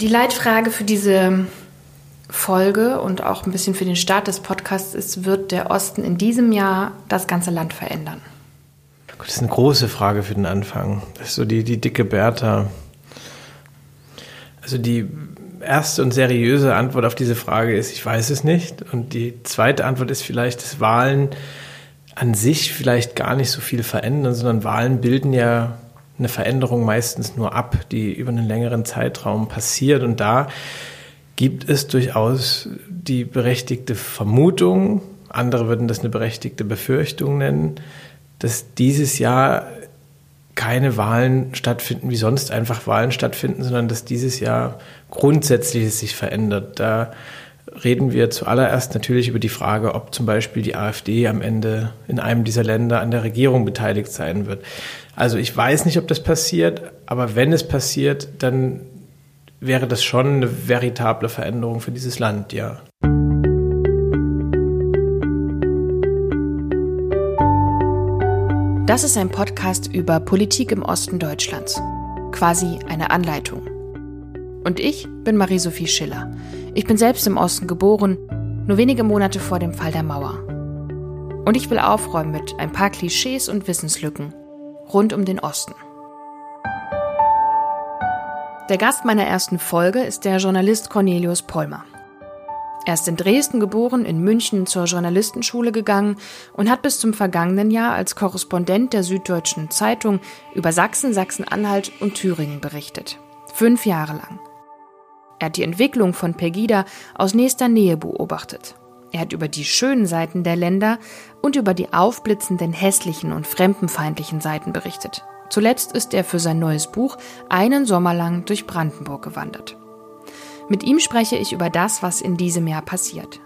Die Leitfrage für diese Folge und auch ein bisschen für den Start des Podcasts ist, wird der Osten in diesem Jahr das ganze Land verändern? Das ist eine große Frage für den Anfang. Das ist so die, die dicke Bertha. Also die erste und seriöse Antwort auf diese Frage ist, ich weiß es nicht. Und die zweite Antwort ist vielleicht, dass Wahlen an sich vielleicht gar nicht so viel verändern, sondern Wahlen bilden ja eine Veränderung meistens nur ab, die über einen längeren Zeitraum passiert. Und da gibt es durchaus die berechtigte Vermutung, andere würden das eine berechtigte Befürchtung nennen, dass dieses Jahr keine Wahlen stattfinden, wie sonst einfach Wahlen stattfinden, sondern dass dieses Jahr Grundsätzliches sich verändert. Da reden wir zuallererst natürlich über die Frage, ob zum Beispiel die AfD am Ende in einem dieser Länder an der Regierung beteiligt sein wird. Also ich weiß nicht, ob das passiert, aber wenn es passiert, dann wäre das schon eine veritable Veränderung für dieses Land, ja. Das ist ein Podcast über Politik im Osten Deutschlands. Quasi eine Anleitung. Und ich bin Marie-Sophie Schiller. Ich bin selbst im Osten geboren, nur wenige Monate vor dem Fall der Mauer. Und ich will aufräumen mit ein paar Klischees und Wissenslücken rund um den Osten. Der Gast meiner ersten Folge ist der Journalist Cornelius Pollmer. Er ist in Dresden geboren, in München zur Journalistenschule gegangen und hat bis zum vergangenen Jahr als Korrespondent der Süddeutschen Zeitung über Sachsen, Sachsen-Anhalt und Thüringen berichtet. Fünf Jahre lang. Er hat die Entwicklung von Pegida aus nächster Nähe beobachtet. Er hat über die schönen Seiten der Länder und über die aufblitzenden hässlichen und fremdenfeindlichen Seiten berichtet. Zuletzt ist er für sein neues Buch einen Sommer lang durch Brandenburg gewandert. Mit ihm spreche ich über das, was in diesem Jahr passiert.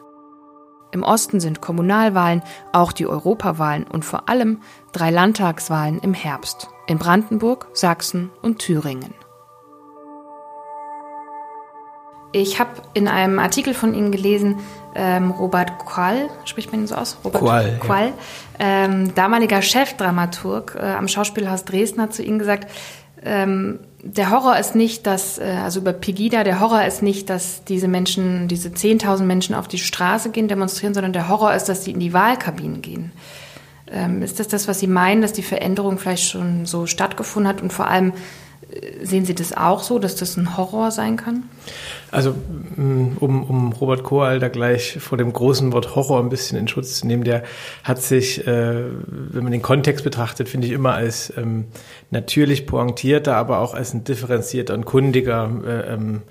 Im Osten sind Kommunalwahlen, auch die Europawahlen und vor allem drei Landtagswahlen im Herbst in Brandenburg, Sachsen und Thüringen. Ich habe in einem Artikel von Ihnen gelesen, ähm, Robert Quall, spricht man ihn so aus? Robert Quall. Quall ja. ähm, damaliger Chefdramaturg äh, am Schauspielhaus Dresden, hat zu Ihnen gesagt, ähm, der Horror ist nicht, dass, äh, also über Pegida, der Horror ist nicht, dass diese Menschen, diese 10.000 Menschen auf die Straße gehen, demonstrieren, sondern der Horror ist, dass sie in die Wahlkabinen gehen. Ähm, ist das das, was Sie meinen, dass die Veränderung vielleicht schon so stattgefunden hat und vor allem Sehen Sie das auch so, dass das ein Horror sein kann? Also, um, um Robert Kohl da gleich vor dem großen Wort Horror ein bisschen in Schutz zu nehmen, der hat sich, äh, wenn man den Kontext betrachtet, finde ich immer als ähm, natürlich pointierter, aber auch als ein differenzierter und kundiger äh, ähm,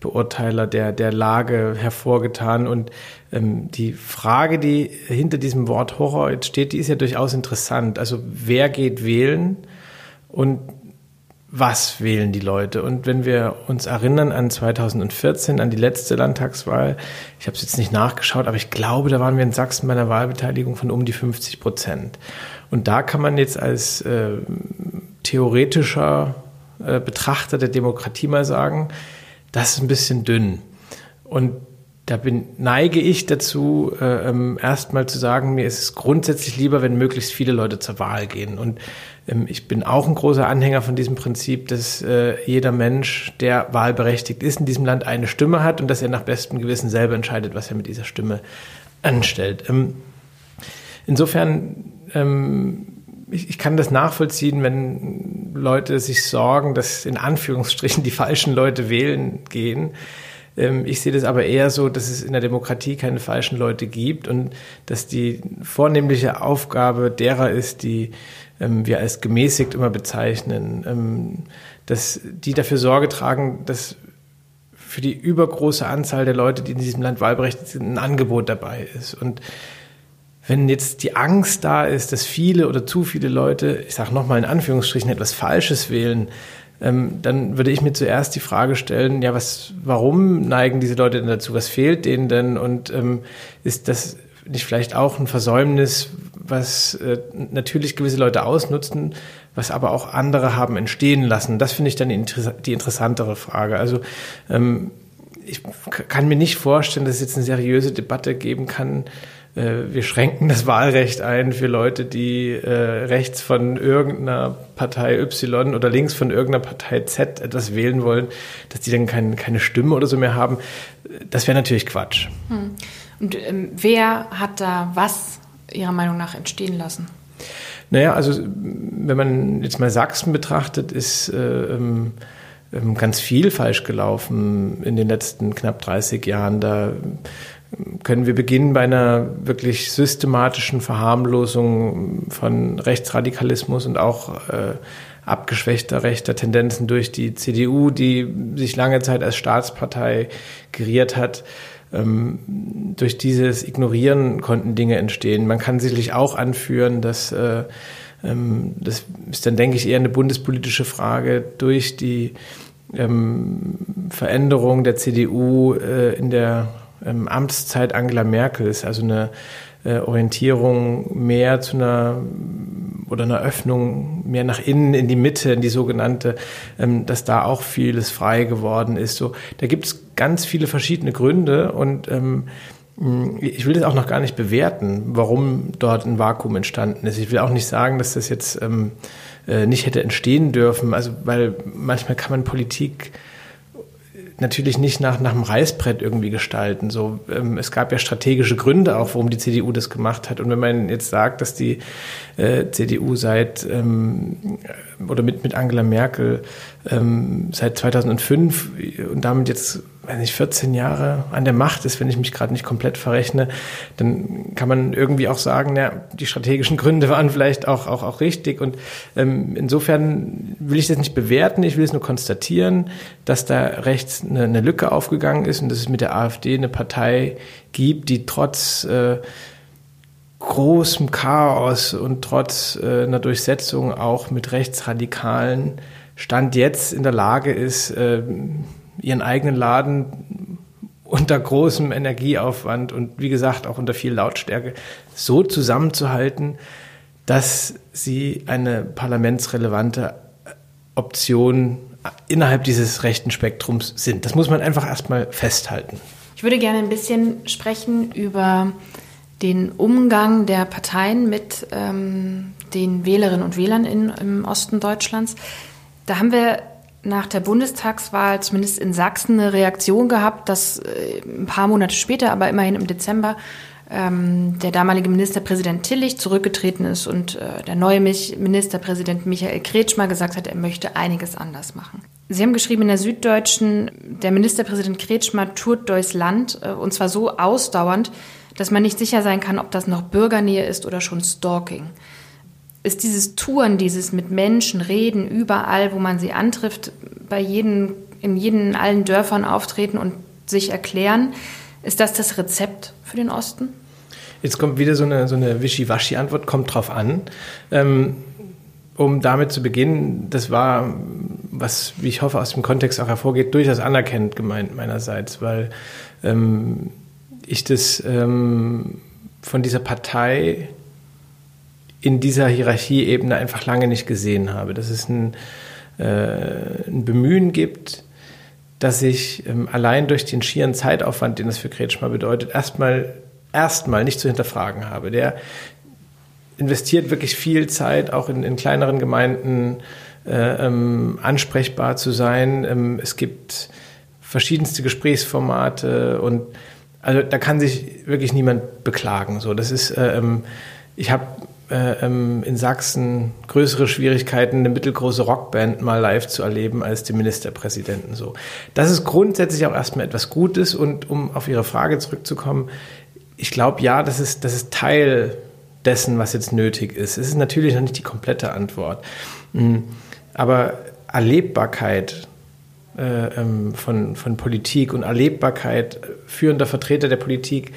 Beurteiler der, der Lage hervorgetan. Und ähm, die Frage, die hinter diesem Wort Horror steht, die ist ja durchaus interessant. Also, wer geht wählen? Und was wählen die Leute? Und wenn wir uns erinnern an 2014, an die letzte Landtagswahl, ich habe es jetzt nicht nachgeschaut, aber ich glaube, da waren wir in Sachsen bei einer Wahlbeteiligung von um die 50 Prozent. Und da kann man jetzt als äh, theoretischer äh, Betrachter der Demokratie mal sagen, das ist ein bisschen dünn. Und da bin, neige ich dazu, äh, ähm, erstmal zu sagen, mir ist es grundsätzlich lieber, wenn möglichst viele Leute zur Wahl gehen. Und ich bin auch ein großer Anhänger von diesem Prinzip, dass äh, jeder Mensch, der wahlberechtigt ist in diesem Land, eine Stimme hat und dass er nach bestem Gewissen selber entscheidet, was er mit dieser Stimme anstellt. Ähm, insofern, ähm, ich kann das nachvollziehen, wenn Leute sich sorgen, dass in Anführungsstrichen die falschen Leute wählen gehen. Ähm, ich sehe das aber eher so, dass es in der Demokratie keine falschen Leute gibt und dass die vornehmliche Aufgabe derer ist, die ähm, wir als gemäßigt immer bezeichnen, ähm, dass die dafür Sorge tragen, dass für die übergroße Anzahl der Leute, die in diesem Land wahlberechtigt sind, ein Angebot dabei ist. Und wenn jetzt die Angst da ist, dass viele oder zu viele Leute, ich sage nochmal in Anführungsstrichen, etwas Falsches wählen, ähm, dann würde ich mir zuerst die Frage stellen, ja, was, warum neigen diese Leute denn dazu? Was fehlt denen denn? Und ähm, ist das nicht vielleicht auch ein Versäumnis, was äh, natürlich gewisse Leute ausnutzen, was aber auch andere haben entstehen lassen? Das finde ich dann die, die interessantere Frage. Also ähm, ich kann mir nicht vorstellen, dass es jetzt eine seriöse Debatte geben kann, wir schränken das Wahlrecht ein für Leute, die äh, rechts von irgendeiner Partei Y oder links von irgendeiner Partei Z etwas wählen wollen, dass die dann kein, keine Stimme oder so mehr haben. Das wäre natürlich Quatsch. Hm. Und ähm, wer hat da was Ihrer Meinung nach entstehen lassen? Naja, also wenn man jetzt mal Sachsen betrachtet, ist äh, ähm, ähm ganz viel falsch gelaufen in den letzten knapp 30 Jahren. Da können wir beginnen bei einer wirklich systematischen Verharmlosung von Rechtsradikalismus und auch äh, abgeschwächter rechter Tendenzen durch die CDU, die sich lange Zeit als Staatspartei geriert hat. Ähm, durch dieses Ignorieren konnten Dinge entstehen. Man kann sicherlich auch anführen, dass äh, ähm, das ist dann, denke ich, eher eine bundespolitische Frage durch die ähm, Veränderung der CDU äh, in der ähm, Amtszeit Angela Merkels, also eine äh, Orientierung mehr zu einer oder einer Öffnung mehr nach innen in die Mitte, in die sogenannte, ähm, dass da auch vieles frei geworden ist. So, da gibt es ganz viele verschiedene Gründe und ähm, ich will das auch noch gar nicht bewerten, warum dort ein Vakuum entstanden ist. Ich will auch nicht sagen, dass das jetzt ähm, äh, nicht hätte entstehen dürfen. Also, weil manchmal kann man Politik natürlich nicht nach, nach dem Reißbrett irgendwie gestalten. So, ähm, es gab ja strategische Gründe auch, warum die CDU das gemacht hat. Und wenn man jetzt sagt, dass die äh, CDU seit ähm, oder mit, mit Angela Merkel ähm, seit 2005 und damit jetzt wenn ich 14 Jahre an der Macht ist, wenn ich mich gerade nicht komplett verrechne, dann kann man irgendwie auch sagen, ja, die strategischen Gründe waren vielleicht auch, auch, auch richtig. Und ähm, insofern will ich das nicht bewerten, ich will es nur konstatieren, dass da rechts eine, eine Lücke aufgegangen ist und dass es mit der AfD eine Partei gibt, die trotz äh, großem Chaos und trotz äh, einer Durchsetzung auch mit rechtsradikalen Stand jetzt in der Lage ist, äh, ihren eigenen Laden unter großem Energieaufwand und wie gesagt auch unter viel Lautstärke so zusammenzuhalten, dass sie eine parlamentsrelevante Option innerhalb dieses rechten Spektrums sind. Das muss man einfach erstmal festhalten. Ich würde gerne ein bisschen sprechen über den Umgang der Parteien mit ähm, den Wählerinnen und Wählern in, im Osten Deutschlands. Da haben wir nach der Bundestagswahl zumindest in Sachsen eine Reaktion gehabt, dass äh, ein paar Monate später, aber immerhin im Dezember, ähm, der damalige Ministerpräsident Tillich zurückgetreten ist und äh, der neue Ministerpräsident Michael Kretschmer gesagt hat, er möchte einiges anders machen. Sie haben geschrieben in der Süddeutschen, der Ministerpräsident Kretschmer tourt durchs Land äh, und zwar so ausdauernd, dass man nicht sicher sein kann, ob das noch Bürgernähe ist oder schon Stalking ist dieses Touren, dieses mit Menschen reden, überall, wo man sie antrifft, bei jedem, in jeden, allen Dörfern auftreten und sich erklären, ist das das Rezept für den Osten? Jetzt kommt wieder so eine, so eine Wischiwaschi-Antwort, kommt drauf an. Ähm, um damit zu beginnen, das war, was, wie ich hoffe, aus dem Kontext auch hervorgeht, durchaus anerkennend gemeint meinerseits, weil ähm, ich das ähm, von dieser Partei in dieser Hierarchieebene einfach lange nicht gesehen habe. Dass es ein, äh, ein Bemühen gibt, dass ich ähm, allein durch den schieren Zeitaufwand, den das für Kretschmer bedeutet, erstmal erstmal nicht zu hinterfragen habe. Der investiert wirklich viel Zeit, auch in, in kleineren Gemeinden äh, ähm, ansprechbar zu sein. Ähm, es gibt verschiedenste Gesprächsformate und also da kann sich wirklich niemand beklagen. So, das ist, äh, ähm, ich habe in Sachsen größere Schwierigkeiten, eine mittelgroße Rockband mal live zu erleben als die Ministerpräsidenten so. Das ist grundsätzlich auch erstmal etwas Gutes und um auf Ihre Frage zurückzukommen, ich glaube ja, das ist, das ist Teil dessen, was jetzt nötig ist. Es ist natürlich noch nicht die komplette Antwort. Hm, aber Erlebbarkeit äh, ähm, von, von Politik und Erlebbarkeit führender Vertreter der Politik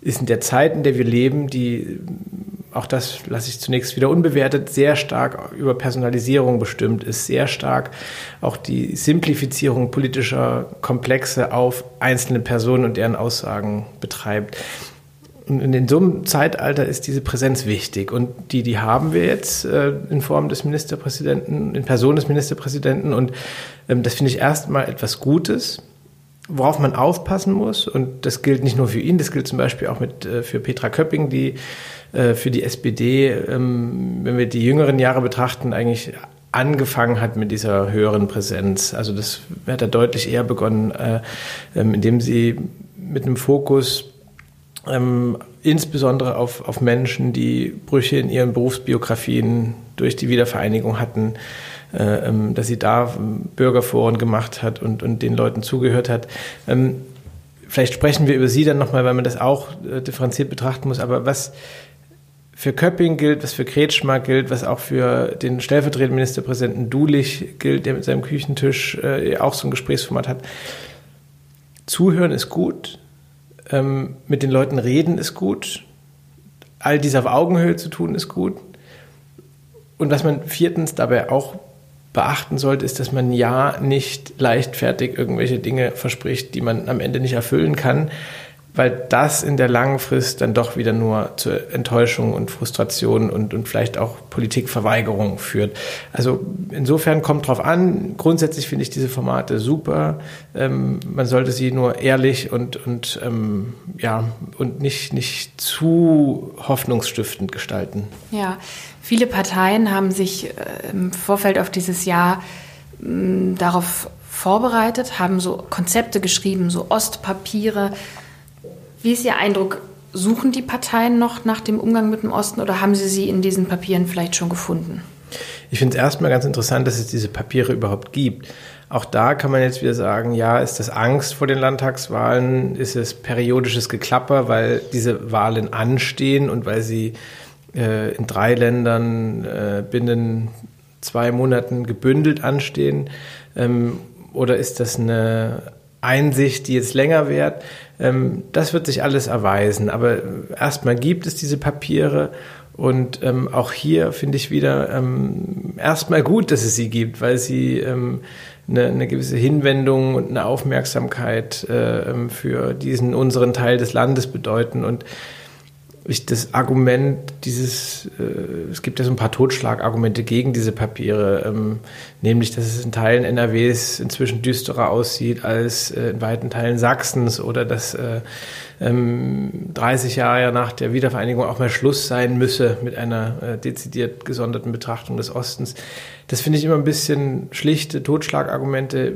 ist in der Zeit, in der wir leben, die auch das lasse ich zunächst wieder unbewertet, sehr stark über Personalisierung bestimmt ist, sehr stark auch die Simplifizierung politischer Komplexe auf einzelne Personen und deren Aussagen betreibt. Und in so einem Zeitalter ist diese Präsenz wichtig. Und die, die haben wir jetzt äh, in Form des Ministerpräsidenten, in Person des Ministerpräsidenten. Und ähm, das finde ich erstmal etwas Gutes worauf man aufpassen muss, und das gilt nicht nur für ihn, das gilt zum Beispiel auch mit, äh, für Petra Köpping, die äh, für die SPD, ähm, wenn wir die jüngeren Jahre betrachten, eigentlich angefangen hat mit dieser höheren Präsenz. Also das hat er deutlich eher begonnen, äh, ähm, indem sie mit einem Fokus ähm, insbesondere auf, auf Menschen, die Brüche in ihren Berufsbiografien durch die Wiedervereinigung hatten, äh, ähm, dass sie da Bürgerforen gemacht hat und, und den Leuten zugehört hat. Ähm, vielleicht sprechen wir über sie dann nochmal, weil man das auch äh, differenziert betrachten muss. Aber was für Köpping gilt, was für Kretschmer gilt, was auch für den stellvertretenden Ministerpräsidenten Dulich gilt, der mit seinem Küchentisch äh, auch so ein Gesprächsformat hat. Zuhören ist gut, ähm, mit den Leuten reden ist gut, all dies auf Augenhöhe zu tun ist gut. Und was man viertens dabei auch beachten sollte, ist, dass man ja nicht leichtfertig irgendwelche Dinge verspricht, die man am Ende nicht erfüllen kann, weil das in der langen Frist dann doch wieder nur zur Enttäuschung und Frustration und, und vielleicht auch Politikverweigerung führt. Also insofern kommt drauf an. Grundsätzlich finde ich diese Formate super. Ähm, man sollte sie nur ehrlich und, und, ähm, ja, und nicht, nicht zu hoffnungsstiftend gestalten. Ja, viele Parteien haben sich äh, im Vorfeld auf dieses Jahr mh, darauf vorbereitet, haben so Konzepte geschrieben, so Ostpapiere, wie ist Ihr Eindruck? Suchen die Parteien noch nach dem Umgang mit dem Osten oder haben Sie sie in diesen Papieren vielleicht schon gefunden? Ich finde es erstmal ganz interessant, dass es diese Papiere überhaupt gibt. Auch da kann man jetzt wieder sagen, ja, ist das Angst vor den Landtagswahlen? Ist es periodisches Geklapper, weil diese Wahlen anstehen und weil sie äh, in drei Ländern äh, binnen zwei Monaten gebündelt anstehen? Ähm, oder ist das eine Einsicht, die jetzt länger währt? Ähm, das wird sich alles erweisen. Aber erstmal gibt es diese Papiere und ähm, auch hier finde ich wieder ähm, erstmal gut, dass es sie gibt, weil sie eine, eine gewisse Hinwendung und eine Aufmerksamkeit äh, für diesen unseren Teil des Landes bedeuten. Und ich das Argument dieses, äh, es gibt ja so ein paar Totschlagargumente gegen diese Papiere, ähm, nämlich, dass es in Teilen NRWs inzwischen düsterer aussieht als äh, in weiten Teilen Sachsens oder dass äh, ähm, 30 Jahre nach der Wiedervereinigung auch mal Schluss sein müsse mit einer äh, dezidiert gesonderten Betrachtung des Ostens. Das finde ich immer ein bisschen schlichte Totschlagargumente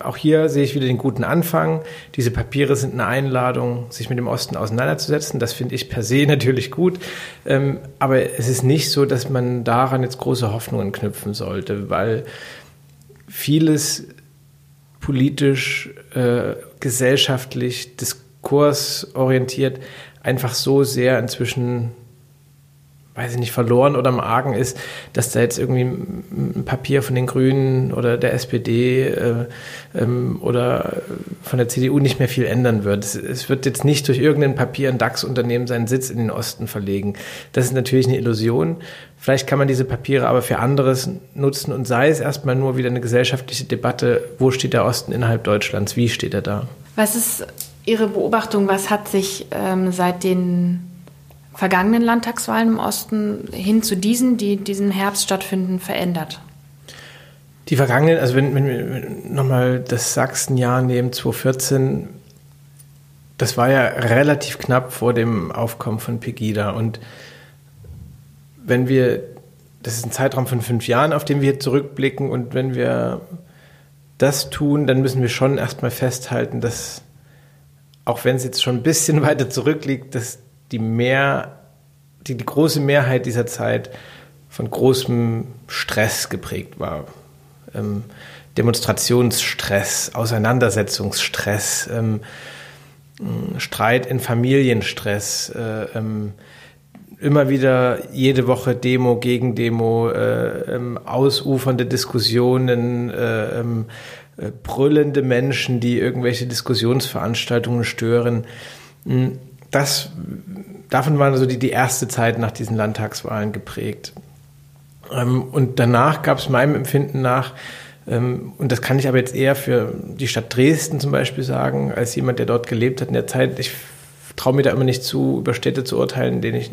auch hier sehe ich wieder den guten Anfang. Diese Papiere sind eine Einladung, sich mit dem Osten auseinanderzusetzen. Das finde ich per se natürlich gut. Ähm, aber es ist nicht so, dass man daran jetzt große Hoffnungen knüpfen sollte, weil vieles politisch, äh, gesellschaftlich, diskursorientiert einfach so sehr inzwischen weiß ich nicht, verloren oder im Argen ist, dass da jetzt irgendwie ein Papier von den Grünen oder der SPD äh, ähm, oder von der CDU nicht mehr viel ändern wird. Es, es wird jetzt nicht durch irgendein Papier ein DAX-Unternehmen seinen Sitz in den Osten verlegen. Das ist natürlich eine Illusion. Vielleicht kann man diese Papiere aber für anderes nutzen und sei es erstmal nur wieder eine gesellschaftliche Debatte, wo steht der Osten innerhalb Deutschlands, wie steht er da? Was ist Ihre Beobachtung, was hat sich ähm, seit den vergangenen Landtagswahlen im Osten hin zu diesen, die diesen Herbst stattfinden, verändert? Die vergangenen, also wenn, wenn wir nochmal das Sachsenjahr nehmen, 2014, das war ja relativ knapp vor dem Aufkommen von Pegida. Und wenn wir, das ist ein Zeitraum von fünf Jahren, auf den wir zurückblicken, und wenn wir das tun, dann müssen wir schon erstmal festhalten, dass, auch wenn es jetzt schon ein bisschen weiter zurückliegt, dass die mehr, die, die große Mehrheit dieser Zeit von großem Stress geprägt war. Ähm, Demonstrationsstress, Auseinandersetzungsstress, ähm, Streit in Familienstress, äh, ähm, immer wieder jede Woche Demo gegen Demo, äh, ähm, ausufernde Diskussionen, äh, ähm, äh, brüllende Menschen, die irgendwelche Diskussionsveranstaltungen stören. Das, davon war also die, die erste Zeit nach diesen Landtagswahlen geprägt. Ähm, und danach gab es meinem Empfinden nach, ähm, und das kann ich aber jetzt eher für die Stadt Dresden zum Beispiel sagen, als jemand, der dort gelebt hat in der Zeit, ich traue mir da immer nicht zu, über Städte zu urteilen, denen ich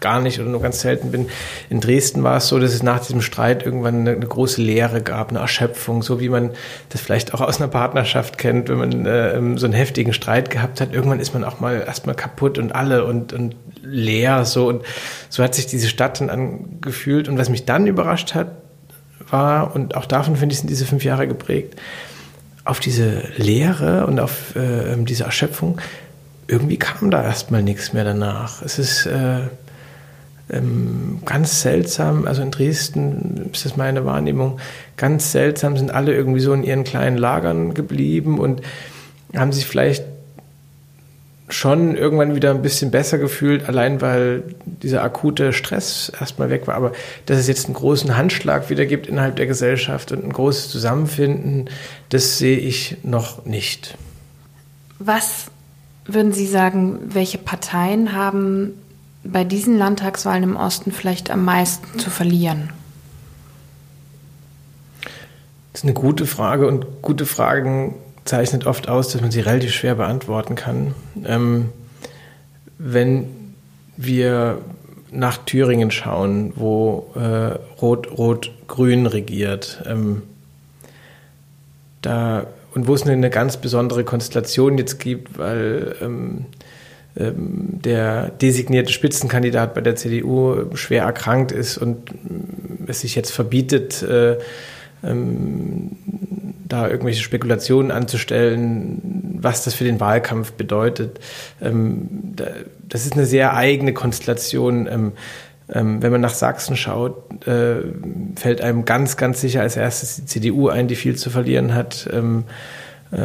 gar nicht oder nur ganz selten bin. In Dresden war es so, dass es nach diesem Streit irgendwann eine, eine große Leere gab, eine Erschöpfung, so wie man das vielleicht auch aus einer Partnerschaft kennt, wenn man äh, so einen heftigen Streit gehabt hat. Irgendwann ist man auch mal erstmal kaputt und alle und, und leer so und so hat sich diese Stadt dann angefühlt. Und was mich dann überrascht hat, war, und auch davon finde ich, sind diese fünf Jahre geprägt, auf diese Leere und auf äh, diese Erschöpfung, irgendwie kam da erstmal nichts mehr danach. Es ist äh, ähm, ganz seltsam, also in Dresden ist das meine Wahrnehmung, ganz seltsam sind alle irgendwie so in ihren kleinen Lagern geblieben und haben sich vielleicht schon irgendwann wieder ein bisschen besser gefühlt, allein weil dieser akute Stress erstmal weg war. Aber dass es jetzt einen großen Handschlag wieder gibt innerhalb der Gesellschaft und ein großes Zusammenfinden, das sehe ich noch nicht. Was würden Sie sagen, welche Parteien haben bei diesen Landtagswahlen im Osten vielleicht am meisten zu verlieren? Das ist eine gute Frage und gute Fragen zeichnet oft aus, dass man sie relativ schwer beantworten kann. Ähm, wenn wir nach Thüringen schauen, wo äh, Rot-Rot-Grün regiert, ähm, da und wo es eine, eine, ganz besondere Konstellation jetzt gibt, weil ähm, der designierte Spitzenkandidat bei der CDU schwer erkrankt ist und es sich jetzt verbietet, äh, ähm, da irgendwelche Spekulationen anzustellen, was das für den Wahlkampf bedeutet. Ähm, das ist eine sehr eigene Konstellation. Ähm, ähm, wenn man nach Sachsen schaut, äh, fällt einem ganz, ganz sicher als erstes die CDU ein, die viel zu verlieren hat, ähm, äh,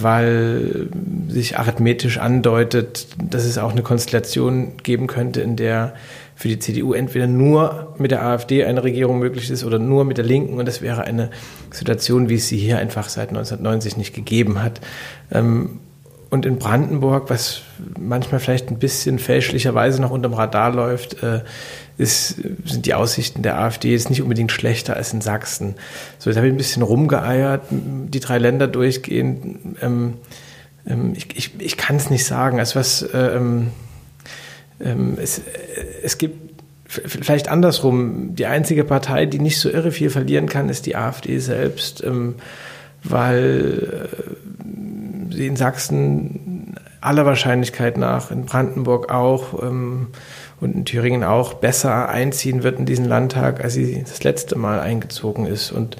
weil sich arithmetisch andeutet, dass es auch eine Konstellation geben könnte, in der für die CDU entweder nur mit der AfD eine Regierung möglich ist oder nur mit der Linken. Und das wäre eine Situation, wie es sie hier einfach seit 1990 nicht gegeben hat. Ähm, und in Brandenburg, was manchmal vielleicht ein bisschen fälschlicherweise noch unterm Radar läuft, äh, ist, sind die Aussichten der AfD jetzt nicht unbedingt schlechter als in Sachsen. So, jetzt habe ich ein bisschen rumgeeiert, die drei Länder durchgehen. Ähm, ähm, ich ich, ich kann es nicht sagen. Also was ähm, ähm, es, es gibt vielleicht andersrum, die einzige Partei, die nicht so irre viel verlieren kann, ist die AfD selbst, ähm, weil äh, sie in Sachsen aller Wahrscheinlichkeit nach, in Brandenburg auch ähm, und in Thüringen auch besser einziehen wird in diesen Landtag, als sie das letzte Mal eingezogen ist. Und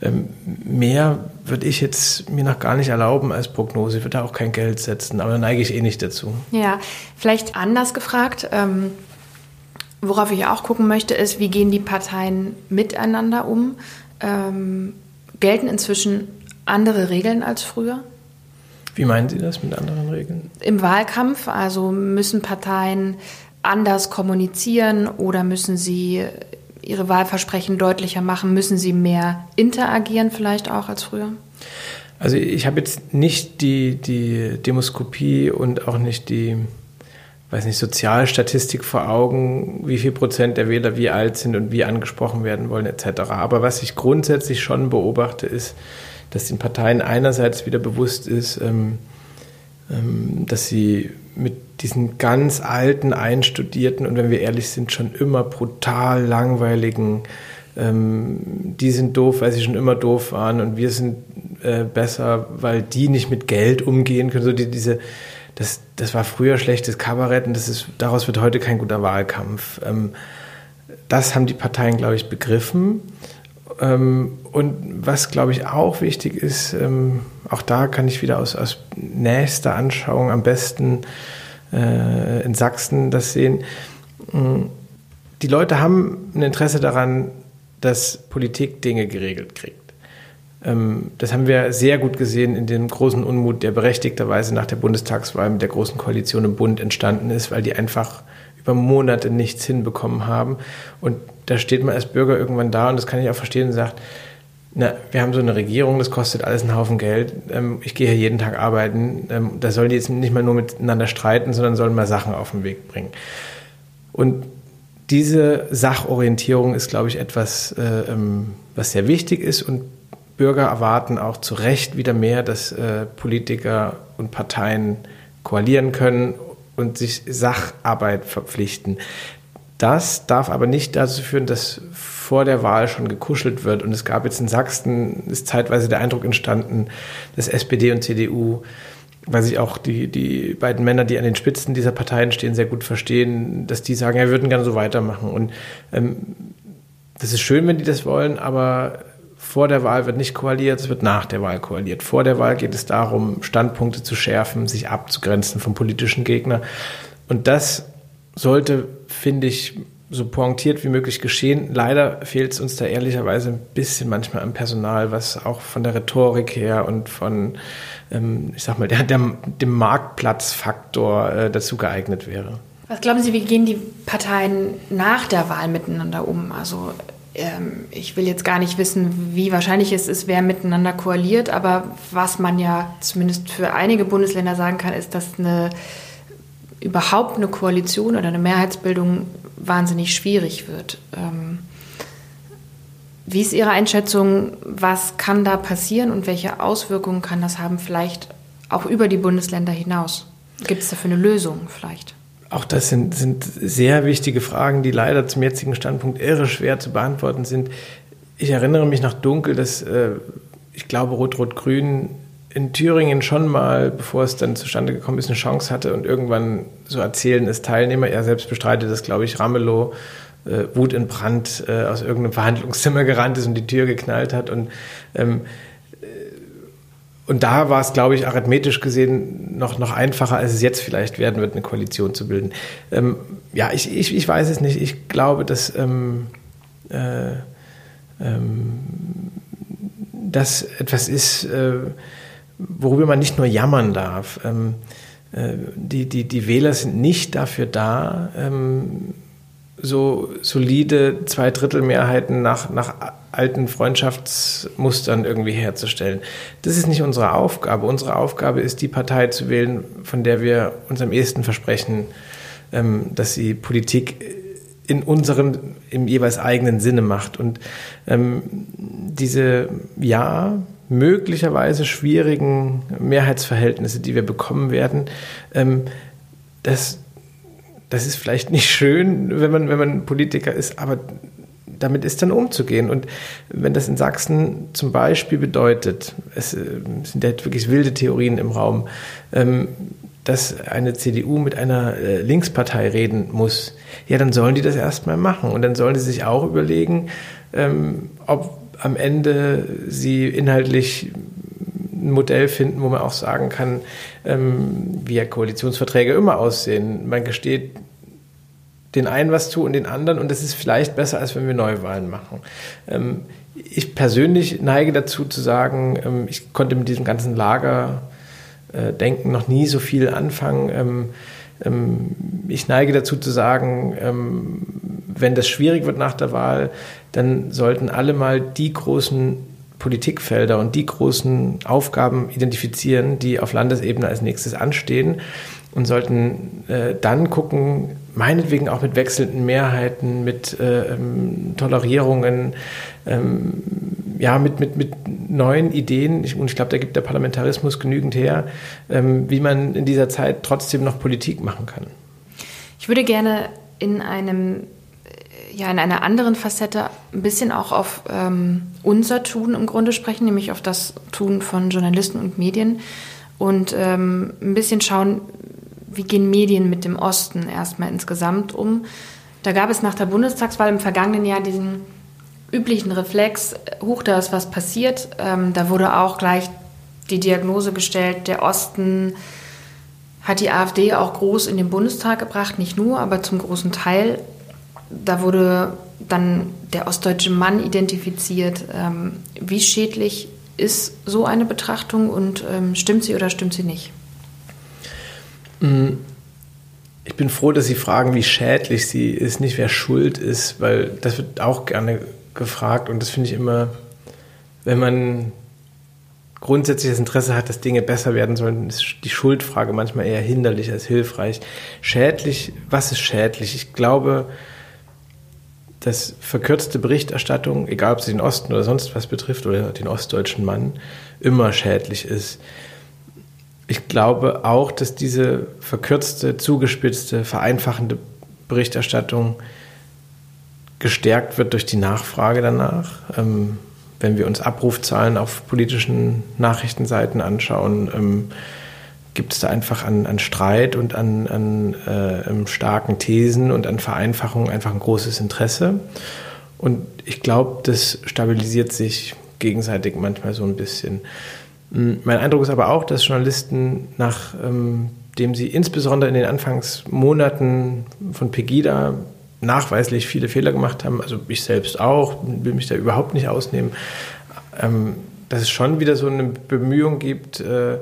ähm, mehr würde ich jetzt mir noch gar nicht erlauben als Prognose. Ich würde da auch kein Geld setzen, aber da neige ich eh nicht dazu. Ja, vielleicht anders gefragt. Ähm, worauf ich auch gucken möchte, ist, wie gehen die Parteien miteinander um? Ähm, gelten inzwischen andere Regeln als früher? Wie meinen Sie das mit anderen Regeln? Im Wahlkampf, also müssen Parteien anders kommunizieren oder müssen sie ihre Wahlversprechen deutlicher machen? Müssen sie mehr interagieren vielleicht auch als früher? Also ich habe jetzt nicht die, die Demoskopie und auch nicht die weiß nicht, Sozialstatistik vor Augen, wie viel Prozent der Wähler wie alt sind und wie angesprochen werden wollen etc. Aber was ich grundsätzlich schon beobachte, ist, dass den Parteien einerseits wieder bewusst ist, ähm, ähm, dass sie mit diesen ganz alten, einstudierten und wenn wir ehrlich sind, schon immer brutal langweiligen, ähm, die sind doof, weil sie schon immer doof waren und wir sind äh, besser, weil die nicht mit Geld umgehen können. So die, diese, das, das war früher schlechtes Kabarett und das ist, daraus wird heute kein guter Wahlkampf. Ähm, das haben die Parteien, glaube ich, begriffen. Ähm, und was, glaube ich, auch wichtig ist, ähm, auch da kann ich wieder aus, aus nächster Anschauung am besten äh, in Sachsen das sehen. Mm, die Leute haben ein Interesse daran, dass Politik Dinge geregelt kriegt. Ähm, das haben wir sehr gut gesehen in dem großen Unmut, der berechtigterweise nach der Bundestagswahl mit der Großen Koalition im Bund entstanden ist, weil die einfach über Monate nichts hinbekommen haben. Und da steht man als Bürger irgendwann da, und das kann ich auch verstehen, und sagt, na, wir haben so eine Regierung, das kostet alles einen Haufen Geld. Ähm, ich gehe hier jeden Tag arbeiten. Ähm, da sollen die jetzt nicht mal nur miteinander streiten, sondern sollen mal Sachen auf den Weg bringen. Und diese Sachorientierung ist, glaube ich, etwas, äh, ähm, was sehr wichtig ist. Und Bürger erwarten auch zu Recht wieder mehr, dass äh, Politiker und Parteien koalieren können und sich Sacharbeit verpflichten. Das darf aber nicht dazu führen, dass vor der Wahl schon gekuschelt wird. Und es gab jetzt in Sachsen, ist zeitweise der Eindruck entstanden, dass SPD und CDU, weil sich auch die, die beiden Männer, die an den Spitzen dieser Parteien stehen, sehr gut verstehen, dass die sagen, ja, wir würden gerne so weitermachen. Und ähm, das ist schön, wenn die das wollen, aber vor der Wahl wird nicht koaliert, es wird nach der Wahl koaliert. Vor der Wahl geht es darum, Standpunkte zu schärfen, sich abzugrenzen vom politischen Gegner. Und das sollte, finde ich, so pointiert wie möglich geschehen. Leider fehlt es uns da ehrlicherweise ein bisschen manchmal am Personal, was auch von der Rhetorik her und von, ähm, ich sag mal, der, der, dem Marktplatzfaktor äh, dazu geeignet wäre. Was glauben Sie, wie gehen die Parteien nach der Wahl miteinander um? Also ähm, ich will jetzt gar nicht wissen, wie wahrscheinlich es ist, wer miteinander koaliert, aber was man ja zumindest für einige Bundesländer sagen kann, ist, dass eine überhaupt eine Koalition oder eine Mehrheitsbildung wahnsinnig schwierig wird. Ähm, wie ist Ihre Einschätzung? Was kann da passieren und welche Auswirkungen kann das haben, vielleicht auch über die Bundesländer hinaus? Gibt es dafür eine Lösung vielleicht? Auch das sind, sind sehr wichtige Fragen, die leider zum jetzigen Standpunkt irre schwer zu beantworten sind. Ich erinnere mich noch dunkel, dass äh, ich glaube, Rot-Rot-Grün in Thüringen schon mal, bevor es dann zustande gekommen ist, eine Chance hatte und irgendwann so erzählen es Teilnehmer, er selbst bestreitet das, glaube ich, Ramelow, äh, Wut in Brand äh, aus irgendeinem Verhandlungszimmer gerannt ist und die Tür geknallt hat und ähm, äh, und da war es, glaube ich, arithmetisch gesehen noch, noch einfacher, als es jetzt vielleicht werden wird, eine Koalition zu bilden. Ähm, ja, ich, ich, ich weiß es nicht. Ich glaube, dass ähm, äh, ähm, das etwas ist, äh, worüber man nicht nur jammern darf. Ähm, äh, die, die, die Wähler sind nicht dafür da, ähm, so solide Zweidrittelmehrheiten nach, nach alten Freundschaftsmustern irgendwie herzustellen. Das ist nicht unsere Aufgabe. Unsere Aufgabe ist, die Partei zu wählen, von der wir uns am ehesten versprechen, ähm, dass sie Politik in unserem, im jeweils eigenen Sinne macht. Und ähm, diese, ja, möglicherweise schwierigen Mehrheitsverhältnisse, die wir bekommen werden, ähm, das, das ist vielleicht nicht schön, wenn man, wenn man Politiker ist, aber damit ist dann umzugehen. Und wenn das in Sachsen zum Beispiel bedeutet, es äh, sind ja wirklich wilde Theorien im Raum, ähm, dass eine CDU mit einer äh, Linkspartei reden muss, ja, dann sollen die das erstmal machen. Und dann sollen sie sich auch überlegen, ähm, ob am Ende sie inhaltlich ein Modell finden, wo man auch sagen kann, ähm, wie ja Koalitionsverträge immer aussehen. Man gesteht den einen was zu und den anderen und das ist vielleicht besser, als wenn wir Neuwahlen machen. Ähm, ich persönlich neige dazu zu sagen, ähm, ich konnte mit diesem ganzen Lagerdenken noch nie so viel anfangen. Ähm, ähm, ich neige dazu zu sagen, ähm, wenn das schwierig wird nach der Wahl, dann sollten alle mal die großen Politikfelder und die großen Aufgaben identifizieren, die auf Landesebene als nächstes anstehen und sollten äh, dann gucken, meinetwegen auch mit wechselnden Mehrheiten, mit äh, ähm, Tolerierungen, ähm, ja, mit, mit, mit neuen Ideen. Ich, und ich glaube, da gibt der Parlamentarismus genügend her, ähm, wie man in dieser Zeit trotzdem noch Politik machen kann. Ich würde gerne in einem ja in einer anderen Facette ein bisschen auch auf ähm, unser Tun im Grunde sprechen, nämlich auf das Tun von Journalisten und Medien und ähm, ein bisschen schauen, wie gehen Medien mit dem Osten erstmal insgesamt um. Da gab es nach der Bundestagswahl im vergangenen Jahr diesen üblichen Reflex, hoch, da ist was passiert. Ähm, da wurde auch gleich die Diagnose gestellt, der Osten hat die AfD auch groß in den Bundestag gebracht, nicht nur, aber zum großen Teil da wurde dann der ostdeutsche Mann identifiziert. Ähm, wie schädlich ist so eine Betrachtung und ähm, stimmt sie oder stimmt sie nicht? Mm, ich bin froh, dass Sie fragen, wie schädlich sie ist, nicht wer schuld ist, weil das wird auch gerne gefragt und das finde ich immer, wenn man grundsätzlich das Interesse hat, dass Dinge besser werden sollen, ist die Schuldfrage manchmal eher hinderlich als hilfreich. Schädlich, was ist schädlich? Ich glaube, dass verkürzte Berichterstattung, egal ob sie den Osten oder sonst was betrifft oder den ostdeutschen Mann, immer schädlich ist. ich glaube auch, dass diese verkürzte, zugespitzte, vereinfachende Berichterstattung gestärkt wird durch die Nachfrage danach. Ähm, wenn wir uns Abrufzahlen auf politischen Nachrichtenseiten anschauen, ähm, gibt es da einfach an, an Streit und an, an äh, starken Thesen und an Vereinfachungen einfach ein großes Interesse. Und ich glaube, das stabilisiert sich gegenseitig manchmal so ein bisschen. Hm, mein Eindruck ist aber auch, dass Journalisten, nachdem ähm, sie insbesondere in den Anfangsmonaten von Pegida nachweislich viele Fehler gemacht haben, also ich selbst auch, will mich da überhaupt nicht ausnehmen, ähm, dass es schon wieder so eine Bemühung gibt, äh,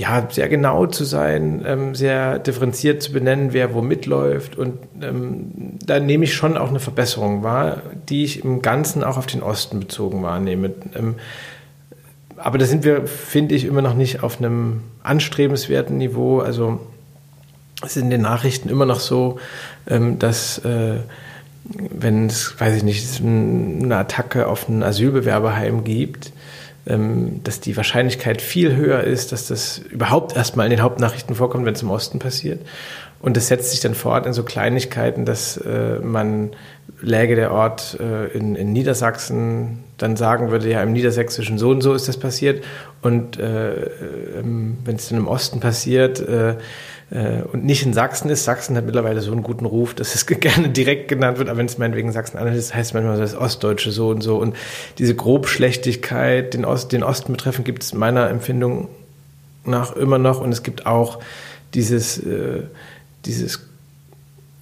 ja, sehr genau zu sein, ähm, sehr differenziert zu benennen, wer wo mitläuft. Und ähm, da nehme ich schon auch eine Verbesserung wahr, die ich im Ganzen auch auf den Osten bezogen wahrnehme. Ähm, aber da sind wir, finde ich, immer noch nicht auf einem anstrebenswerten Niveau. Also es ist in den Nachrichten immer noch so, ähm, dass äh, wenn es, weiß ich nicht, eine Attacke auf ein Asylbewerberheim gibt, dass die Wahrscheinlichkeit viel höher ist, dass das überhaupt erstmal in den Hauptnachrichten vorkommt, wenn es im Osten passiert. Und das setzt sich dann fort in so Kleinigkeiten, dass äh, man läge der Ort äh, in, in, Niedersachsen, dann sagen würde, ja, im Niedersächsischen so und so ist das passiert. Und äh, ähm, wenn es dann im Osten passiert äh, und nicht in Sachsen ist, Sachsen hat mittlerweile so einen guten Ruf, dass es gerne direkt genannt wird, aber wenn es meinetwegen Sachsen anders ist, heißt manchmal das Ostdeutsche so und so. Und diese Grobschlechtigkeit, den, Ost, den Osten betreffend, gibt es meiner Empfindung nach immer noch. Und es gibt auch dieses äh, dieses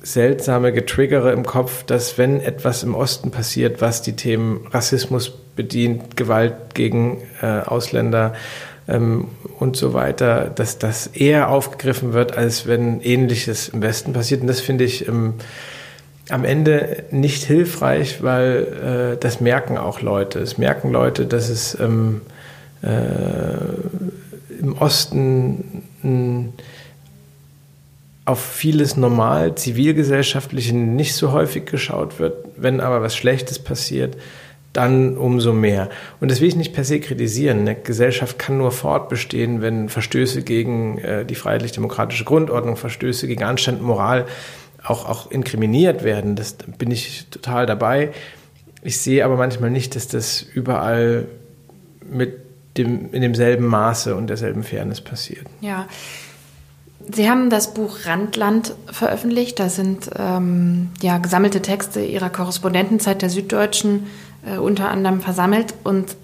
seltsame Getriggere im Kopf, dass wenn etwas im Osten passiert, was die Themen Rassismus bedient, Gewalt gegen äh, Ausländer ähm, und so weiter, dass das eher aufgegriffen wird, als wenn Ähnliches im Westen passiert. Und das finde ich ähm, am Ende nicht hilfreich, weil äh, das merken auch Leute. Es merken Leute, dass es ähm, äh, im Osten ein auf vieles normal zivilgesellschaftliche nicht so häufig geschaut wird. Wenn aber was Schlechtes passiert, dann umso mehr. Und das will ich nicht per se kritisieren. Eine Gesellschaft kann nur fortbestehen, wenn Verstöße gegen äh, die freiheitlich-demokratische Grundordnung, Verstöße gegen Anstand Moral auch, auch inkriminiert werden. Das bin ich total dabei. Ich sehe aber manchmal nicht, dass das überall mit dem, in demselben Maße und derselben Fairness passiert. Ja, Sie haben das Buch Randland veröffentlicht. Da sind ähm, ja, gesammelte Texte Ihrer Korrespondentenzeit der Süddeutschen äh, unter anderem versammelt. Und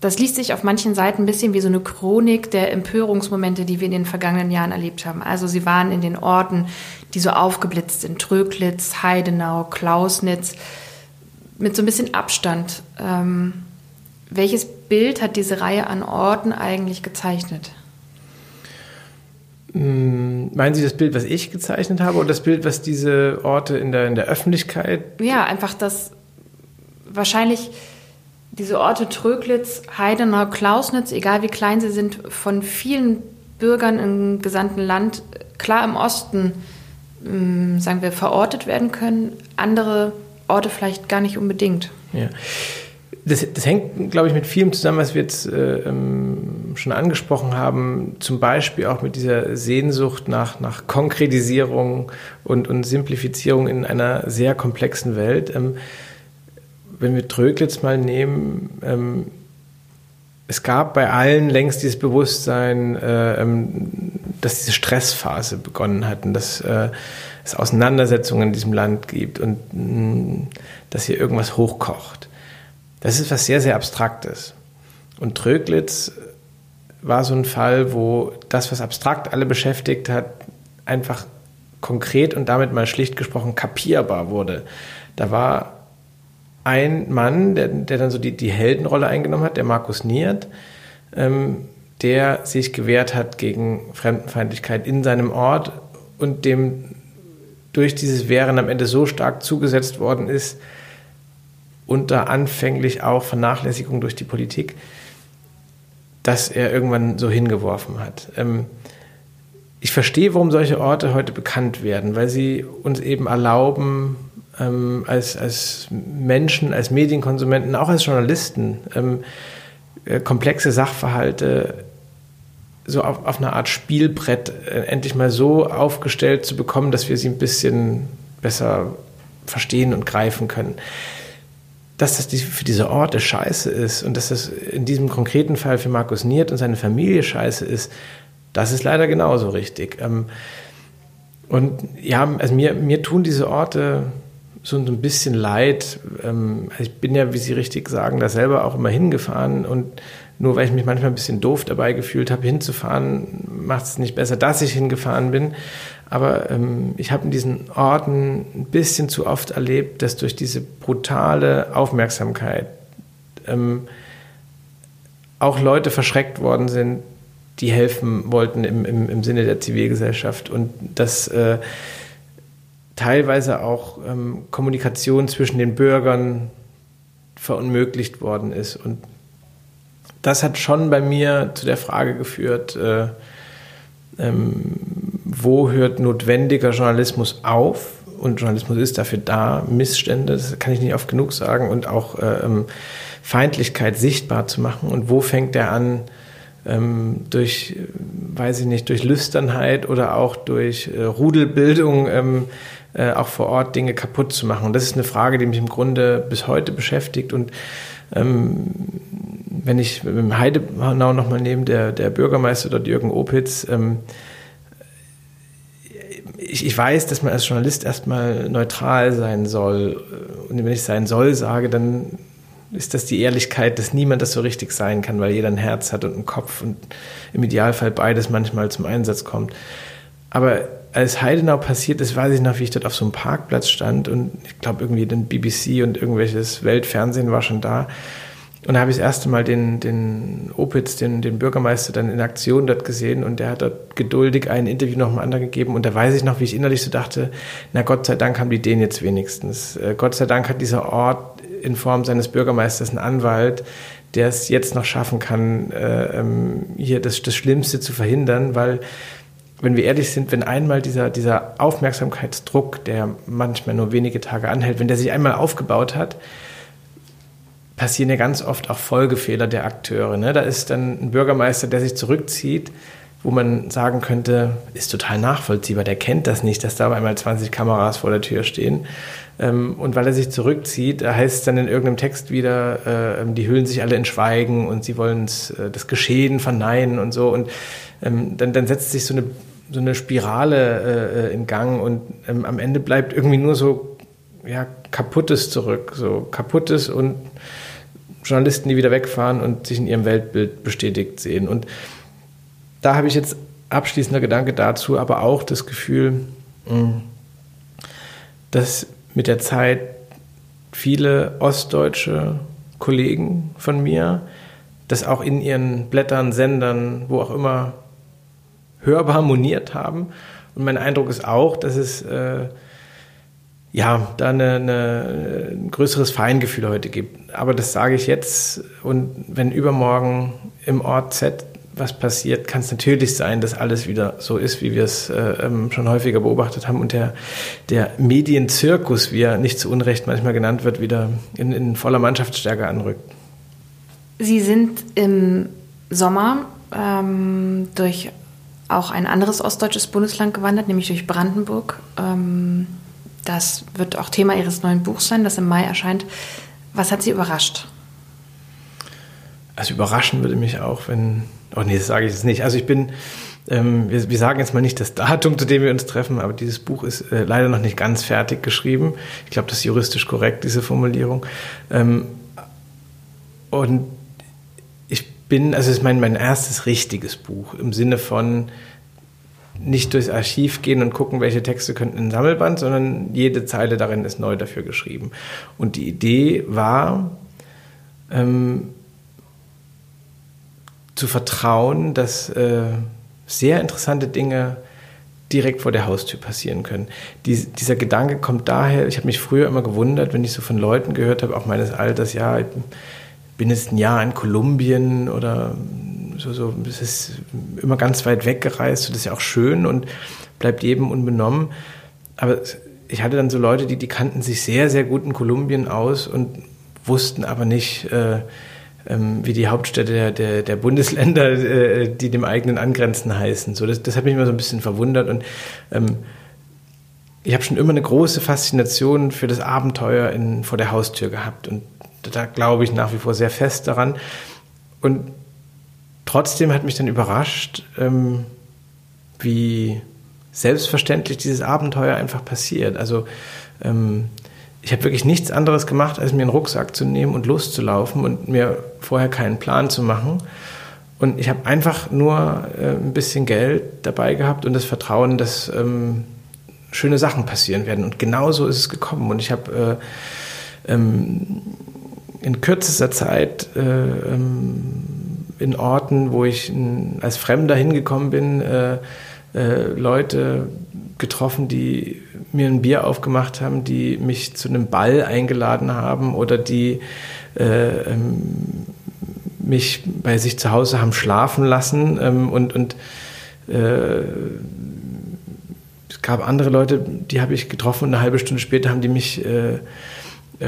das liest sich auf manchen Seiten ein bisschen wie so eine Chronik der Empörungsmomente, die wir in den vergangenen Jahren erlebt haben. Also Sie waren in den Orten, die so aufgeblitzt sind. Tröglitz, Heidenau, Klausnitz. Mit so ein bisschen Abstand. Ähm, welches Bild hat diese Reihe an Orten eigentlich gezeichnet? Hm, meinen Sie das Bild, was ich gezeichnet habe, oder das Bild, was diese Orte in der, in der Öffentlichkeit? Ja, einfach das wahrscheinlich diese Orte Tröglitz, Heidenau, Klausnitz, egal wie klein sie sind, von vielen Bürgern im gesamten Land klar im Osten, hm, sagen wir, verortet werden können. Andere Orte vielleicht gar nicht unbedingt. Ja das, das hängt, glaube ich, mit vielem zusammen, was wir jetzt äh, ähm, schon angesprochen haben. Zum Beispiel auch mit dieser Sehnsucht nach, nach Konkretisierung und, und Simplifizierung in einer sehr komplexen Welt. Ähm, wenn wir Tröglitz mal nehmen, ähm, es gab bei allen längst dieses Bewusstsein, äh, ähm, dass diese Stressphase begonnen hat und dass äh, es Auseinandersetzungen in diesem Land gibt und mh, mm, dass hier irgendwas hochkocht. Das ist was sehr, sehr Abstraktes. Und Tröglitz war so ein Fall, wo das, was abstrakt alle beschäftigt hat, einfach konkret und damit mal schlicht gesprochen kapierbar wurde. Da war ein Mann, der, der dann so die, die Heldenrolle eingenommen hat, der Markus Niert, ähm, der sich gewehrt hat gegen Fremdenfeindlichkeit in seinem Ort und dem durch dieses Wehren am Ende so stark zugesetzt worden ist, unter anfänglich auch Vernachlässigung durch die Politik, dass er irgendwann so hingeworfen hat. Ähm, ich verstehe, warum solche Orte heute bekannt werden, weil sie uns eben erlauben, ähm, als, als Menschen, als Medienkonsumenten, auch als Journalisten, ähm, äh, komplexe Sachverhalte so auf, auf einer Art Spielbrett äh, endlich mal so aufgestellt zu bekommen, dass wir sie ein bisschen besser verstehen und greifen können. Dass das für diese Orte scheiße ist und dass das in diesem konkreten Fall für Markus Niert und seine Familie scheiße ist, das ist leider genauso richtig. Ähm, und ja, also mir, mir tun diese Orte so ein bisschen leid. Ähm, ich bin ja, wie Sie richtig sagen, da selber auch immer hingefahren und nur weil ich mich manchmal ein bisschen doof dabei gefühlt habe, hinzufahren, macht es nicht besser, dass ich hingefahren bin. Aber ähm, ich habe in diesen Orten ein bisschen zu oft erlebt, dass durch diese brutale Aufmerksamkeit ähm, auch Leute verschreckt worden sind, die helfen wollten im, im, im Sinne der Zivilgesellschaft. Und dass äh, teilweise auch ähm, Kommunikation zwischen den Bürgern verunmöglicht worden ist. Und das hat schon bei mir zu der Frage geführt, äh, ähm, wo hört notwendiger Journalismus auf? Und Journalismus ist dafür da, Missstände, das kann ich nicht oft genug sagen, und auch äh, ähm, Feindlichkeit sichtbar zu machen. Und wo fängt er an, ähm, durch, weiß ich nicht, durch Lüsternheit oder auch durch äh, Rudelbildung ähm, äh, auch vor Ort Dinge kaputt zu machen? Und das ist eine Frage, die mich im Grunde bis heute beschäftigt und ähm, wenn ich im Heidenau nochmal nehme, der, der Bürgermeister dort Jürgen Opitz, ähm, ich, ich, weiß, dass man als Journalist erstmal neutral sein soll. Und wenn ich sein soll sage, dann ist das die Ehrlichkeit, dass niemand das so richtig sein kann, weil jeder ein Herz hat und einen Kopf und im Idealfall beides manchmal zum Einsatz kommt. Aber als Heidenau passiert ist, weiß ich noch, wie ich dort auf so einem Parkplatz stand und ich glaube irgendwie den BBC und irgendwelches Weltfernsehen war schon da. Und da habe ich das erste Mal den, den Opitz, den, den Bürgermeister, dann in Aktion dort gesehen und der hat dort geduldig ein Interview noch mal anderen gegeben. Und da weiß ich noch, wie ich innerlich so dachte, na Gott sei Dank haben die den jetzt wenigstens. Äh, Gott sei Dank hat dieser Ort in Form seines Bürgermeisters einen Anwalt, der es jetzt noch schaffen kann, äh, ähm, hier das, das Schlimmste zu verhindern, weil wenn wir ehrlich sind, wenn einmal dieser, dieser Aufmerksamkeitsdruck, der manchmal nur wenige Tage anhält, wenn der sich einmal aufgebaut hat, passieren ja ganz oft auch Folgefehler der Akteure. Ne? Da ist dann ein Bürgermeister, der sich zurückzieht, wo man sagen könnte, ist total nachvollziehbar, der kennt das nicht, dass da einmal 20 Kameras vor der Tür stehen. Ähm, und weil er sich zurückzieht, heißt es dann in irgendeinem Text wieder, äh, die hüllen sich alle in Schweigen und sie wollen äh, das Geschehen verneinen und so. Und ähm, dann, dann setzt sich so eine, so eine Spirale äh, in Gang und ähm, am Ende bleibt irgendwie nur so ja, Kaputtes zurück. So Kaputtes und Journalisten, die wieder wegfahren und sich in ihrem Weltbild bestätigt sehen. Und da habe ich jetzt abschließender Gedanke dazu, aber auch das Gefühl, dass mit der Zeit viele ostdeutsche Kollegen von mir das auch in ihren Blättern, Sendern, wo auch immer hörbar moniert haben. Und mein Eindruck ist auch, dass es äh, ja, da eine, eine, ein größeres Feingefühl heute gibt. Aber das sage ich jetzt. Und wenn übermorgen im Ort Z was passiert, kann es natürlich sein, dass alles wieder so ist, wie wir es äh, ähm, schon häufiger beobachtet haben und der, der Medienzirkus, wie er nicht zu Unrecht manchmal genannt wird, wieder in, in voller Mannschaftsstärke anrückt. Sie sind im Sommer ähm, durch auch ein anderes ostdeutsches Bundesland gewandert, nämlich durch Brandenburg. Ähm das wird auch Thema Ihres neuen Buchs sein, das im Mai erscheint. Was hat Sie überrascht? Also überraschen würde mich auch, wenn. Oh nee, das sage ich jetzt nicht. Also ich bin. Ähm, wir, wir, sagen jetzt mal nicht das Datum, zu dem wir uns treffen, aber dieses Buch ist äh, leider noch nicht ganz fertig geschrieben. Ich glaube, das ist juristisch korrekt, diese Formulierung. Ähm, und bin, also es ist mein, mein erstes richtiges Buch im Sinne von, nicht durchs Archiv gehen und gucken, welche Texte könnten in Sammelband, sondern jede Zeile darin ist neu dafür geschrieben. Und die Idee war, ähm, zu vertrauen, dass äh, sehr interessante Dinge direkt vor der Haustür passieren können. Dies, dieser Gedanke kommt daher, ich habe mich früher immer gewundert, wenn ich so von Leuten gehört habe, auch meines Alters, ja, ich bin jetzt ein Jahr in Kolumbien oder so, so, es ist immer ganz weit weggereist, das ist ja auch schön und bleibt jedem unbenommen. Aber ich hatte dann so Leute, die, die kannten sich sehr, sehr gut in Kolumbien aus und wussten aber nicht, äh, ähm, wie die Hauptstädte der, der, der Bundesländer, äh, die dem eigenen angrenzen heißen. So, das, das hat mich immer so ein bisschen verwundert und ähm, ich habe schon immer eine große Faszination für das Abenteuer in, vor der Haustür gehabt und da glaube ich nach wie vor sehr fest daran. Und trotzdem hat mich dann überrascht, ähm, wie selbstverständlich dieses Abenteuer einfach passiert. Also ähm, ich habe wirklich nichts anderes gemacht, als mir einen Rucksack zu nehmen und loszulaufen und mir vorher keinen Plan zu machen. Und ich habe einfach nur äh, ein bisschen Geld dabei gehabt und das Vertrauen, dass ähm, schöne Sachen passieren werden. Und genau so ist es gekommen. Und ich habe äh, ähm, in kürzester Zeit äh, ähm, in Orten, wo ich als Fremder hingekommen bin, äh, äh, Leute getroffen, die mir ein Bier aufgemacht haben, die mich zu einem Ball eingeladen haben oder die äh, ähm, mich bei sich zu Hause haben schlafen lassen ähm, und, und äh, es gab andere Leute, die habe ich getroffen und eine halbe Stunde später haben die mich äh,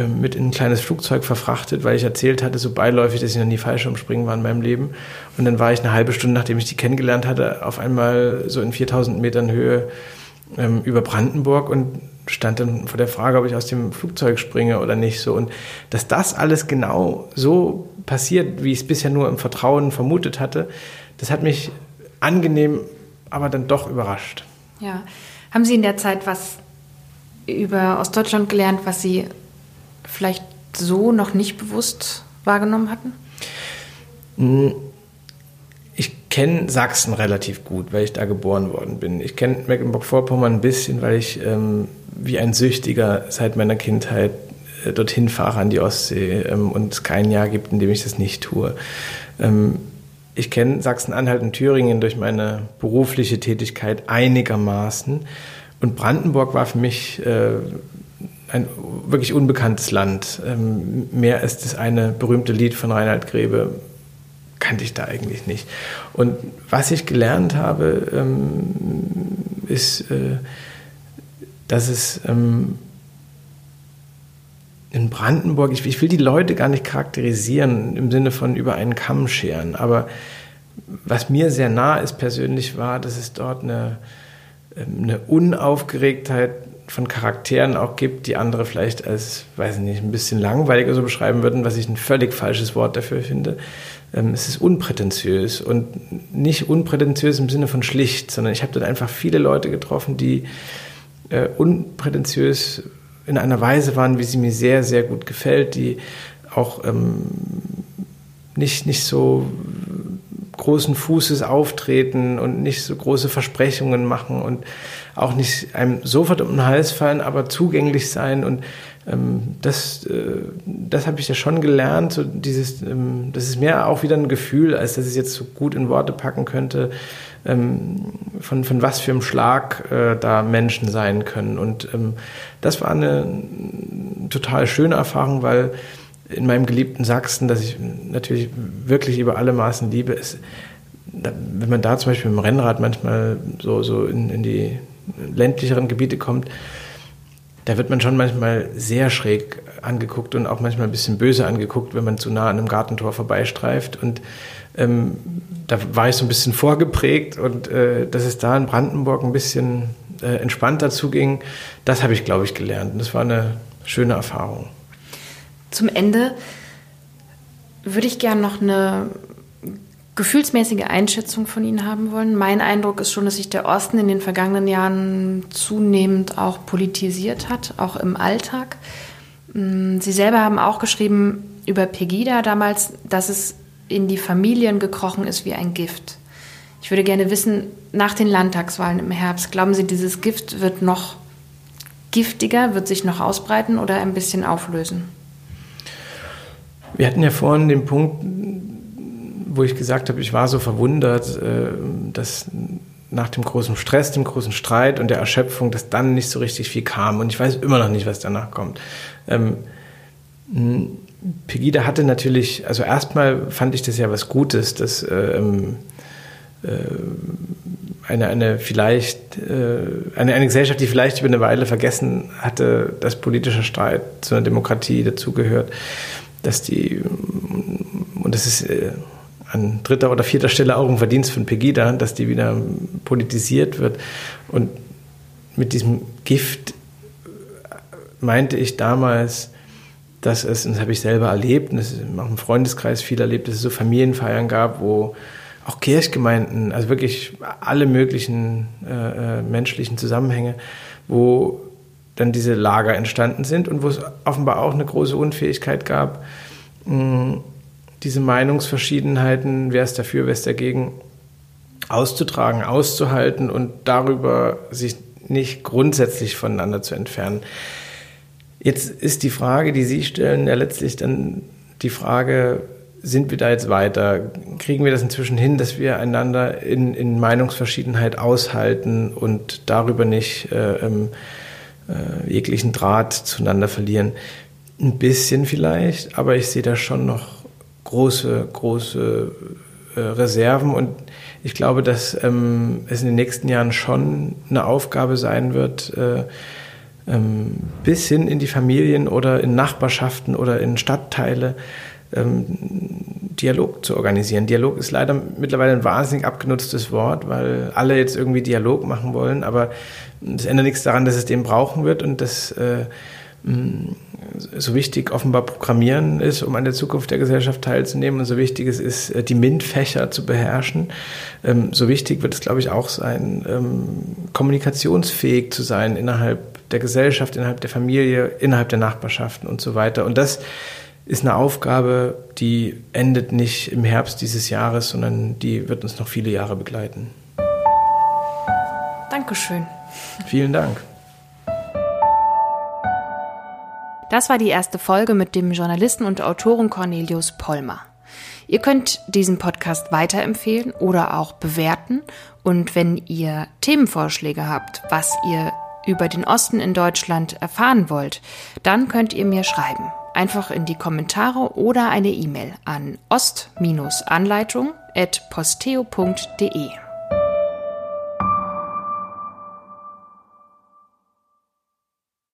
mit in ein kleines Flugzeug verfrachtet, weil ich erzählt hatte, so beiläufig, dass ich noch nie Fallschirmspringen war in meinem Leben. Und dann war ich eine halbe Stunde, nachdem ich die kennengelernt hatte, auf einmal so in 4000 Metern Höhe ähm, über Brandenburg und stand dann vor der Frage, ob ich aus dem Flugzeug springe oder nicht. So und dass das alles genau so passiert, wie ich es bisher nur im Vertrauen vermutet hatte, das hat mich angenehm, aber dann doch überrascht. Ja, haben Sie in der Zeit was über Ostdeutschland gelernt, was Sie vielleicht so noch nicht bewusst wahrgenommen hatten? Hm, ich kenne Sachsen relativ gut, weil ich da geboren worden bin. Ich kenne Mecklenburg-Vorpommern ein bisschen, weil ich ähm, wie ein Süchtiger seit meiner Kindheit äh, dorthin fahre an die Ostsee ähm, und es kein Jahr gibt, in dem ich das nicht tue. Ähm, ich kenne Sachsen-Anhalt und Thüringen durch meine berufliche Tätigkeit einigermaßen. Und Brandenburg war für mich äh, ein wirklich unbekanntes Land. Ähm, mehr als das eine berühmte Lied von Reinhard Grebe kannte ich da eigentlich nicht. Und was ich gelernt habe, ähm, ist, äh, dass es ähm, in Brandenburg, ich, ich, will die Leute gar nicht charakterisieren im Sinne von über einen Kamm scheren, aber was mir sehr nah ist persönlich war, dass es dort eine, eine Unaufgeregtheit von Charakteren auch gibt, die andere vielleicht als, weiß ich nicht, ein bisschen langweiliger so beschreiben würden, was ich ein völlig falsches Wort dafür finde. Ähm, es ist unprätentiös und nicht unprätentiös im Sinne von schlicht, sondern ich habe dort einfach viele Leute getroffen, die äh, unprätentiös in einer Weise waren, wie sie mir sehr, sehr gut gefällt, die auch ähm, nicht, nicht so großen Fußes auftreten und nicht so große Versprechungen machen und auch nicht einem sofort um den Hals fallen, aber zugänglich sein. Und ähm, das, äh, das habe ich ja schon gelernt. So dieses, ähm, das ist mehr auch wieder ein Gefühl, als dass ich es jetzt so gut in Worte packen könnte, ähm, von, von was für einem Schlag äh, da Menschen sein können. Und ähm, das war eine total schöne Erfahrung, weil in meinem geliebten Sachsen, das ich natürlich wirklich über alle Maßen liebe, ist, wenn man da zum Beispiel mit dem Rennrad manchmal so, so in, in die ländlicheren Gebiete kommt, da wird man schon manchmal sehr schräg angeguckt und auch manchmal ein bisschen böse angeguckt, wenn man zu nah an einem Gartentor vorbeistreift. Und ähm, da war ich so ein bisschen vorgeprägt und äh, dass es da in Brandenburg ein bisschen äh, entspannter zuging, das habe ich, glaube ich, gelernt. Und das war eine schöne Erfahrung. Zum Ende würde ich gerne noch eine gefühlsmäßige Einschätzung von Ihnen haben wollen. Mein Eindruck ist schon, dass sich der Osten in den vergangenen Jahren zunehmend auch politisiert hat, auch im Alltag. Mm, Sie selber haben auch geschrieben über Pegida damals, dass es in die Familien gekrochen ist wie ein Gift. Ich würde gerne wissen, nach den Landtagswahlen im Herbst, glauben Sie, dieses Gift wird noch giftiger, wird sich noch ausbreiten oder ein bisschen auflösen? Wir hatten ja vorhin den Punkt, wo ich gesagt habe, ich war so verwundert, äh, dass nach dem großen Stress, dem großen Streit und der Erschöpfung, dass dann nicht so richtig viel kam. Und ich weiß immer noch nicht, was danach kommt. Ähm, Pegida hatte natürlich, also erstmal fand ich das ja was Gutes, dass ähm, äh, eine, eine vielleicht, äh, eine, eine Gesellschaft, die vielleicht über eine Weile vergessen hatte, dass politischer Streit zu einer Demokratie dazugehört, dass die und das ist äh, an dritter oder vierter Stelle auch ein Verdienst von Pegida, dass die wieder politisiert wird. Und mit diesem Gift meinte ich damals, dass es, und das habe ich selber erlebt, und das ist auch im Freundeskreis viel erlebt, dass es so Familienfeiern gab, wo auch Kirchgemeinden, also wirklich alle möglichen äh, äh menschlichen Zusammenhänge, wo dann diese Lager entstanden sind und wo es offenbar auch eine große Unfähigkeit gab, mh, diese Meinungsverschiedenheiten, wer ist dafür, wer ist dagegen, auszutragen, auszuhalten und darüber sich nicht grundsätzlich voneinander zu entfernen. Jetzt ist die Frage, die Sie stellen, ja letztlich dann die Frage, sind wir da jetzt weiter? Kriegen wir das inzwischen hin, dass wir einander in, in Meinungsverschiedenheit aushalten und darüber nicht äh, ähm, äh, jeglichen Draht zueinander verlieren? Ein bisschen vielleicht, aber ich sehe da schon noch große, große äh, Reserven und ich glaube, dass ähm, es in den nächsten Jahren schon eine Aufgabe sein wird, äh, ähm, bis hin in die Familien oder in Nachbarschaften oder in Stadtteile ähm, Dialog zu organisieren. Dialog ist leider mittlerweile ein wahnsinnig abgenutztes Wort, weil alle jetzt irgendwie Dialog machen wollen, aber das ändert nichts daran, dass es den brauchen wird und dass äh, so wichtig offenbar Programmieren ist, um an der Zukunft der Gesellschaft teilzunehmen und so wichtig es ist, äh, die MINT-Fächer zu beherrschen. Ähm, so wichtig wird es, glaube ich, auch sein, ähm, kommunikationsfähig zu sein innerhalb der Gesellschaft, innerhalb der Familie, innerhalb der Nachbarschaften und so weiter. Und das ist eine Aufgabe, die endet nicht im Herbst dieses Jahres, sondern die wird uns noch viele Jahre begleiten. Dankeschön. Vielen Dank. Das war die erste Folge mit dem Journalisten und Autoren Cornelius Pollmer. Ihr könnt diesen Podcast weiterempfehlen oder auch bewerten. Und wenn ihr Themenvorschläge habt, was ihr über den Osten in Deutschland erfahren wollt, dann könnt ihr mir schreiben. Einfach in die Kommentare oder eine E-Mail an ost-anleitung.posteo.de.